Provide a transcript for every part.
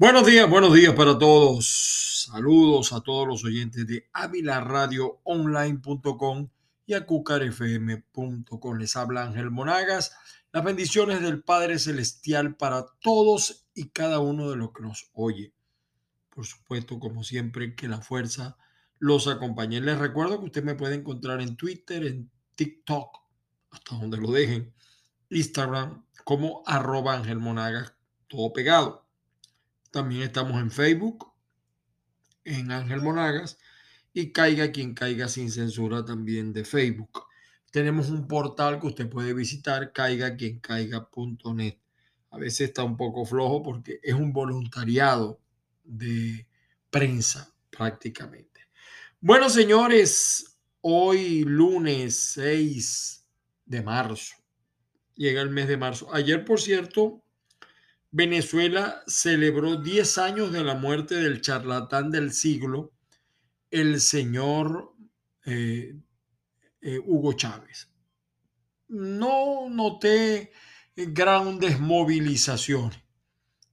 Buenos días, buenos días para todos. Saludos a todos los oyentes de avilaradioonline.com y a cucarfm.com. Les habla Ángel Monagas. Las bendiciones del Padre Celestial para todos y cada uno de los que nos oye. Por supuesto, como siempre, que la fuerza los acompañe. Les recuerdo que usted me puede encontrar en Twitter, en TikTok, hasta donde lo dejen, Instagram, como arroba Ángel Monagas, todo pegado. También estamos en Facebook, en Ángel Monagas y Caiga quien caiga sin censura también de Facebook. Tenemos un portal que usted puede visitar, caiga quien caiga.net. A veces está un poco flojo porque es un voluntariado de prensa prácticamente. Bueno, señores, hoy lunes 6 de marzo. Llega el mes de marzo. Ayer, por cierto, Venezuela celebró 10 años de la muerte del charlatán del siglo, el señor eh, eh, Hugo Chávez. No noté grandes movilizaciones.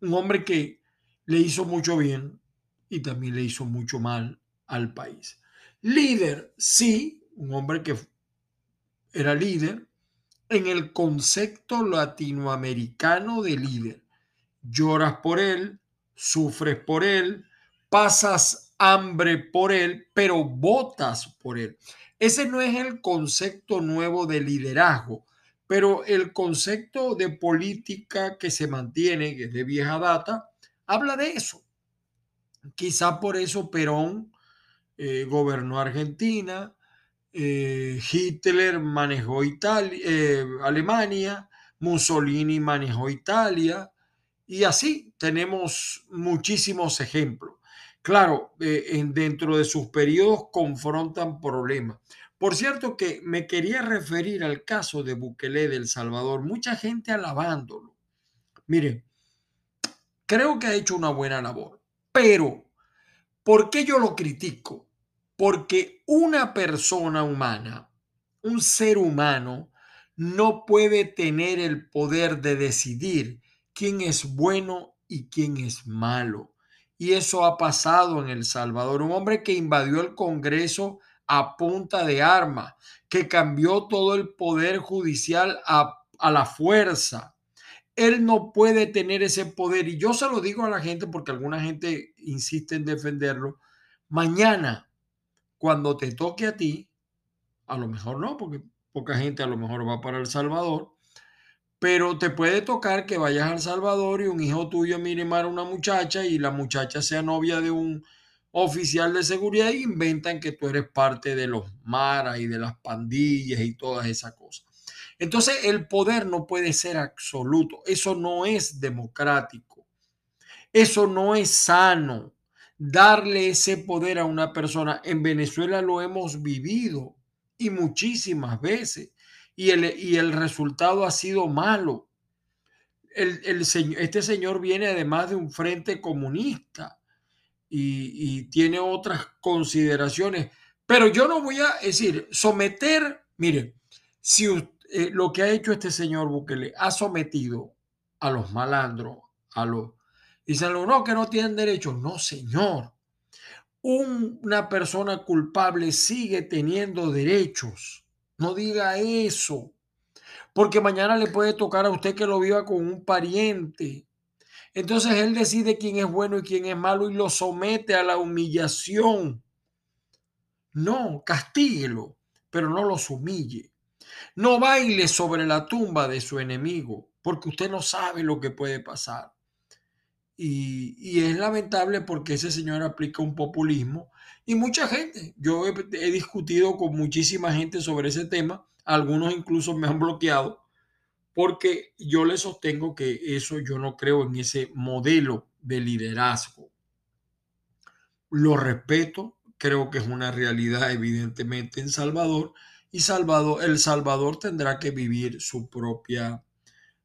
Un hombre que le hizo mucho bien y también le hizo mucho mal al país. Líder, sí, un hombre que era líder en el concepto latinoamericano de líder lloras por él, sufres por él, pasas hambre por él, pero votas por él. Ese no es el concepto nuevo de liderazgo, pero el concepto de política que se mantiene, que es de vieja data, habla de eso. Quizá por eso Perón eh, gobernó Argentina, eh, Hitler manejó Italia, eh, Alemania, Mussolini manejó Italia, y así tenemos muchísimos ejemplos. Claro, eh, dentro de sus periodos confrontan problemas. Por cierto que me quería referir al caso de Bukele del Salvador, mucha gente alabándolo. Mire, creo que ha hecho una buena labor, pero ¿por qué yo lo critico? Porque una persona humana, un ser humano, no puede tener el poder de decidir quién es bueno y quién es malo. Y eso ha pasado en El Salvador. Un hombre que invadió el Congreso a punta de arma, que cambió todo el poder judicial a, a la fuerza. Él no puede tener ese poder. Y yo se lo digo a la gente porque alguna gente insiste en defenderlo. Mañana, cuando te toque a ti, a lo mejor no, porque poca gente a lo mejor va para El Salvador, pero te puede tocar que vayas al Salvador y un hijo tuyo mire a una muchacha y la muchacha sea novia de un oficial de seguridad y inventan que tú eres parte de los maras y de las pandillas y todas esas cosas. Entonces el poder no puede ser absoluto, eso no es democrático, eso no es sano. Darle ese poder a una persona, en Venezuela lo hemos vivido y muchísimas veces y el, y el resultado ha sido malo. El, el, este señor viene además de un frente comunista y, tiene otras consideraciones. Pero yo no voy a decir, someter, mire, si eh, lo que ha hecho este señor Bukele ha sometido a los malandros, a los... Dicen, no, que no tienen derecho. No, señor. una persona culpable sigue teniendo derechos no diga eso, porque mañana le puede tocar a usted que lo viva con un pariente. Entonces él decide quién es bueno y quién es malo y lo somete a la humillación. No, castíguelo, pero no los humille. No baile sobre la tumba de su enemigo, porque usted no sabe lo que puede pasar. Y, es lamentable porque ese señor aplica un populismo y mucha gente, yo he, discutido con muchísima gente sobre ese tema, algunos incluso me han bloqueado porque yo le sostengo que eso yo no creo en ese modelo de liderazgo. Lo respeto, creo que es una realidad evidentemente en Salvador y Salvador, El Salvador tendrá que vivir su propia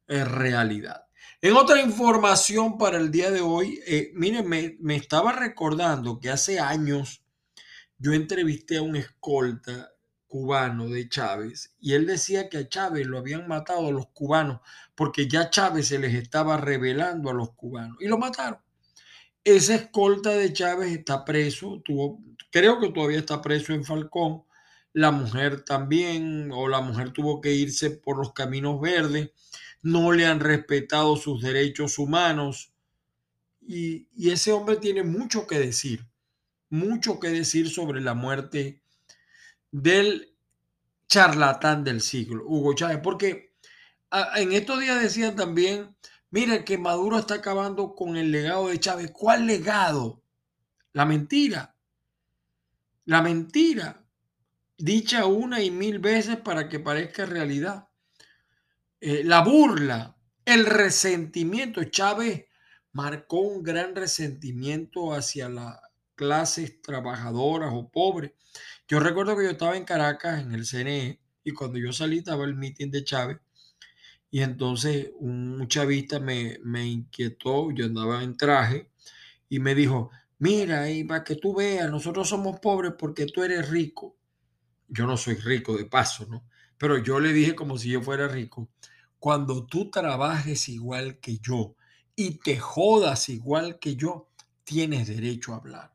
eh, realidad. En otra información para el día de hoy, eh, miren, me, estaba recordando que hace años yo entrevisté a un escolta cubano de Chávez y él decía que a Chávez lo habían matado a los cubanos porque ya Chávez se les estaba revelando a los cubanos y lo mataron. esa escolta de Chávez está preso, creo que todavía está preso en Falcón, la mujer también, o la mujer tuvo que irse por los caminos verdes, no le han respetado sus derechos humanos y, y ese hombre tiene mucho que decir, mucho que decir sobre la muerte del charlatán del siglo, Hugo Chávez, porque en estos días decían también, mira que Maduro está acabando con el legado de Chávez. ¿Cuál legado? La mentira. La mentira, dicha una y mil veces para que parezca realidad. Eh, la burla, el resentimiento. Chávez marcó un gran resentimiento hacia las clases trabajadoras o pobres. Yo recuerdo que yo estaba en Caracas, en el CNE, y cuando yo salí estaba el mitin de Chávez, y entonces un chavista me, me inquietó, yo andaba en traje, y me dijo, mira, y para que tú veas, nosotros somos pobres porque tú eres rico. Yo no soy rico de paso, ¿no? Pero yo le dije como si yo fuera rico, cuando tú trabajes igual que yo y te jodas igual que yo, tienes derecho a hablar.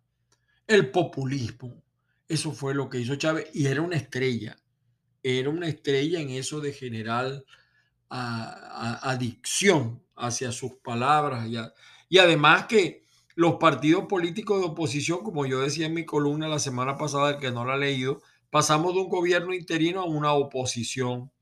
El populismo, eso fue lo que hizo Chávez y era una estrella, era una estrella en eso de general adicción hacia sus palabras y, y además que los partidos políticos de oposición, como yo decía en mi columna la semana pasada, el que no la ha leído, pasamos de un gobierno interino a una oposición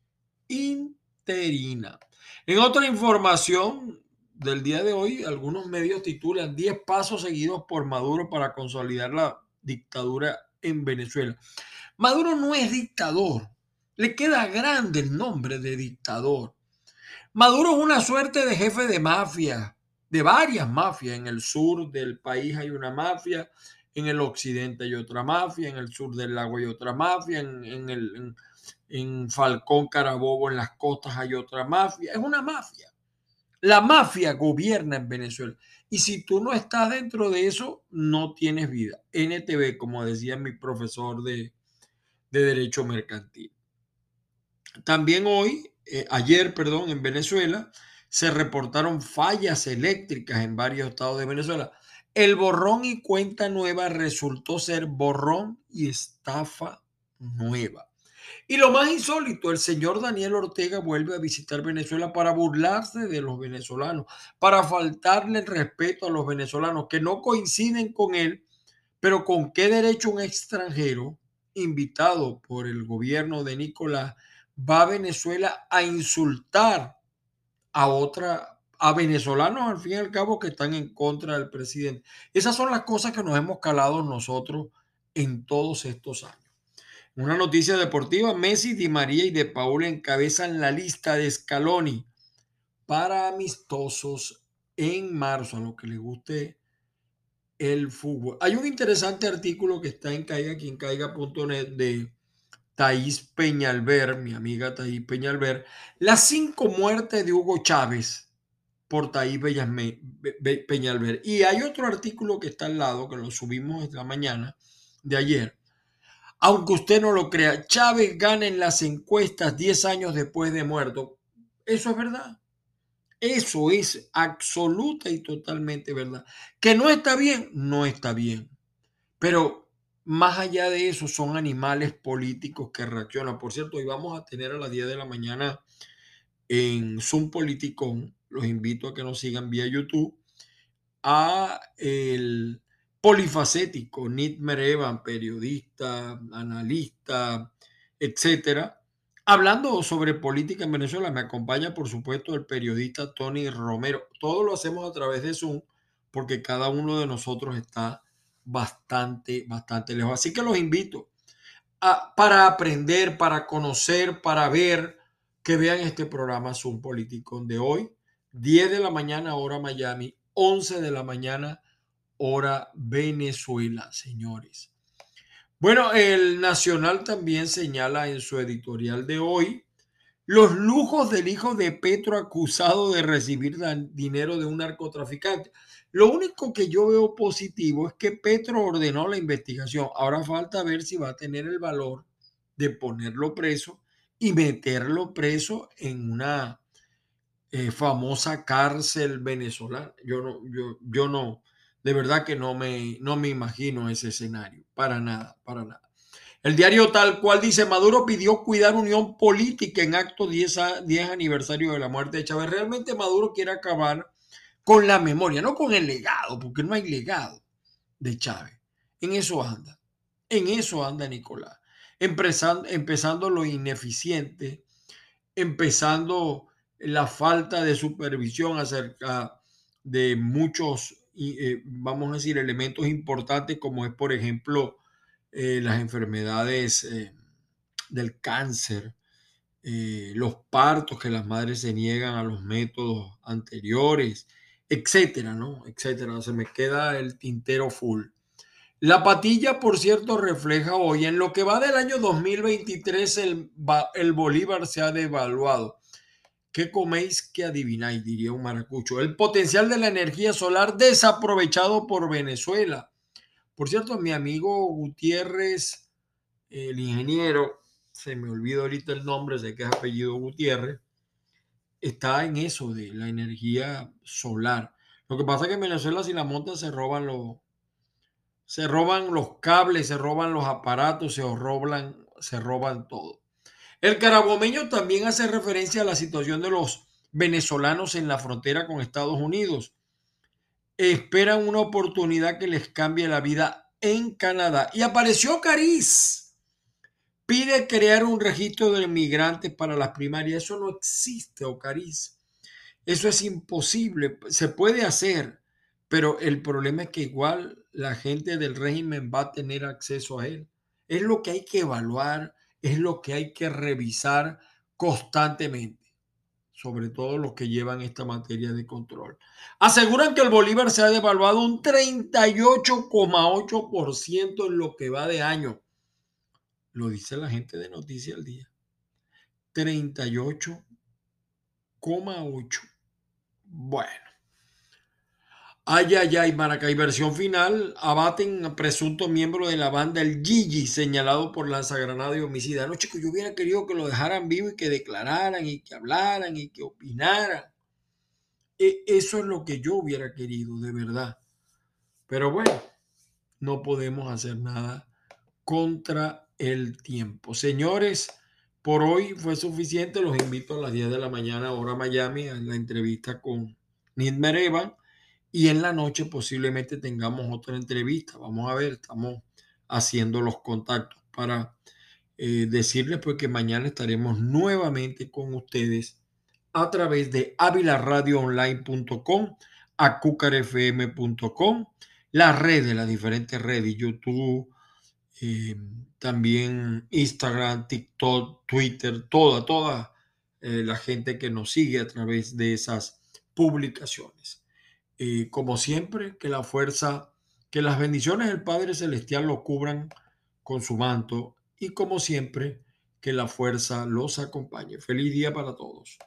interina. En otra información del día de hoy, algunos medios titulan 10 pasos seguidos por Maduro para consolidar la dictadura en Venezuela. Maduro no es dictador, le queda grande el nombre de dictador. Maduro es una suerte de jefe de mafia, de varias mafias. En el sur del país hay una mafia, en el occidente hay otra mafia, en el sur del lago hay otra mafia, en, el, Falcón Carabobo, en las costas hay otra mafia. Es una mafia. La mafia gobierna en Venezuela. Y si tú no estás dentro de eso, no tienes vida. NTV, como decía mi profesor de, Derecho Mercantil. También hoy, eh, ayer, perdón, en Venezuela, se reportaron fallas eléctricas en varios estados de Venezuela. El borrón y cuenta nueva resultó ser borrón y estafa nueva. Y lo más insólito, el señor Daniel Ortega vuelve a visitar Venezuela para burlarse de los venezolanos, para faltarle el respeto a los venezolanos que no coinciden con él, pero con qué derecho un extranjero invitado por el gobierno de Nicolás va a Venezuela a insultar a otra, a venezolanos al fin y al cabo que están en contra del presidente. Esas son las cosas que nos hemos calado nosotros en todos estos años. Una noticia deportiva, Messi, Di María y De Paul encabezan la lista de Scaloni para amistosos en marzo, a lo que le guste el fútbol. Hay un interesante artículo que está en caiga quien caiga.net de Thais Peñalver, mi amiga Thais Peñalver, las cinco muertes de Hugo Chávez por Thais Peñalver. Y hay otro artículo que está al lado, que lo subimos esta mañana de ayer, aunque usted no lo crea, Chávez gana en las encuestas 10 años después de muerto. Eso es verdad. Eso es absoluta y totalmente verdad. Que no está bien, no está bien. Pero más allá de eso, son animales políticos que reaccionan. Por cierto, hoy vamos a tener a las 10 de la mañana en Zoom Politicón. Los invito a que nos sigan vía YouTube. A el polifacético, Nitmer Evan, periodista, analista, etcétera. Hablando sobre política en Venezuela, me acompaña, por supuesto, el periodista Tony Romero. Todo lo hacemos a través de Zoom porque cada uno de nosotros está bastante, bastante lejos. Así que los invito a, para aprender, para conocer, para ver, que vean este programa Zoom Político de hoy, 10 de la mañana, hora Miami, 11 de la mañana, hora Venezuela, señores. Bueno, el Nacional también señala en su editorial de hoy los lujos del hijo de Petro acusado de recibir dinero de un narcotraficante. Lo único que yo veo positivo es que Petro ordenó la investigación. Ahora falta ver si va a tener el valor de ponerlo preso y meterlo preso en una eh, famosa cárcel venezolana. Yo no, yo, yo no, De verdad que no me, no me imagino ese escenario, para nada, para nada. El diario tal cual dice, Maduro pidió cuidar unión política en acto 10, 10 aniversario de la muerte de Chávez. Realmente Maduro quiere acabar con la memoria, no con el legado, porque no hay legado de Chávez. En eso anda, en eso anda Nicolás. Empezando, empezando lo ineficiente, empezando la falta de supervisión acerca de muchos, eh, vamos a decir, elementos importantes como es, por ejemplo, eh, las enfermedades eh, del cáncer, los partos que las madres se niegan a los métodos anteriores, etcétera, ¿no? Etcétera. Se me queda el tintero full. La patilla, por cierto, refleja hoy en lo que va del año 2023 el, el Bolívar se ha devaluado. ¿Qué coméis que adivináis? Diría un maracucho. El potencial de la energía solar desaprovechado por Venezuela. Por cierto, mi amigo Gutiérrez, el ingeniero, se me olvida ahorita el nombre, sé que es apellido Gutiérrez, está en eso de la energía solar. Lo que pasa es que en Venezuela si la monta se roban los se roban los cables, se roban los aparatos, se roban, se roban todo. El carabomeño también hace referencia a la situación de los venezolanos en la frontera con Estados Unidos. Esperan una oportunidad que les cambie la vida en Canadá. Y apareció Cariz pide crear un registro de inmigrantes para las primarias. Eso no existe, Ocariz. Eso es imposible. Se puede hacer, pero el problema es que igual la gente del régimen va a tener acceso a él. Es lo que hay que evaluar, es lo que hay que revisar constantemente, sobre todo los que llevan esta materia de control. Aseguran que el Bolívar se ha devaluado un 38,8% en lo que va de año lo dice la gente de Noticia al Día. 38,8. Bueno. Ay, ay, ay, Maracay, versión final. Abaten a presunto miembro de la banda El Gigi, señalado por lanzagranada y homicida. No, chicos, yo hubiera querido que lo dejaran vivo y que declararan y que hablaran y que opinaran. E, eso es lo que yo hubiera querido, de verdad. Pero bueno, no podemos hacer nada contra el tiempo. Señores, por hoy fue suficiente. Los invito a las 10 de la mañana, hora Miami, a la entrevista con Nidmer Evan. Y en la noche posiblemente tengamos otra entrevista. Vamos a ver, estamos haciendo los contactos para eh, decirles pues que mañana estaremos nuevamente con ustedes a través de avilaradioonline.com, acucarfm.com, las redes, las diferentes redes, YouTube, eh, también Instagram, TikTok, Twitter, toda, toda eh, la gente que nos sigue a través de esas publicaciones. Como siempre, que la fuerza, que las bendiciones del Padre Celestial lo cubran con su manto y como siempre, que la fuerza los acompañe. Feliz día para todos.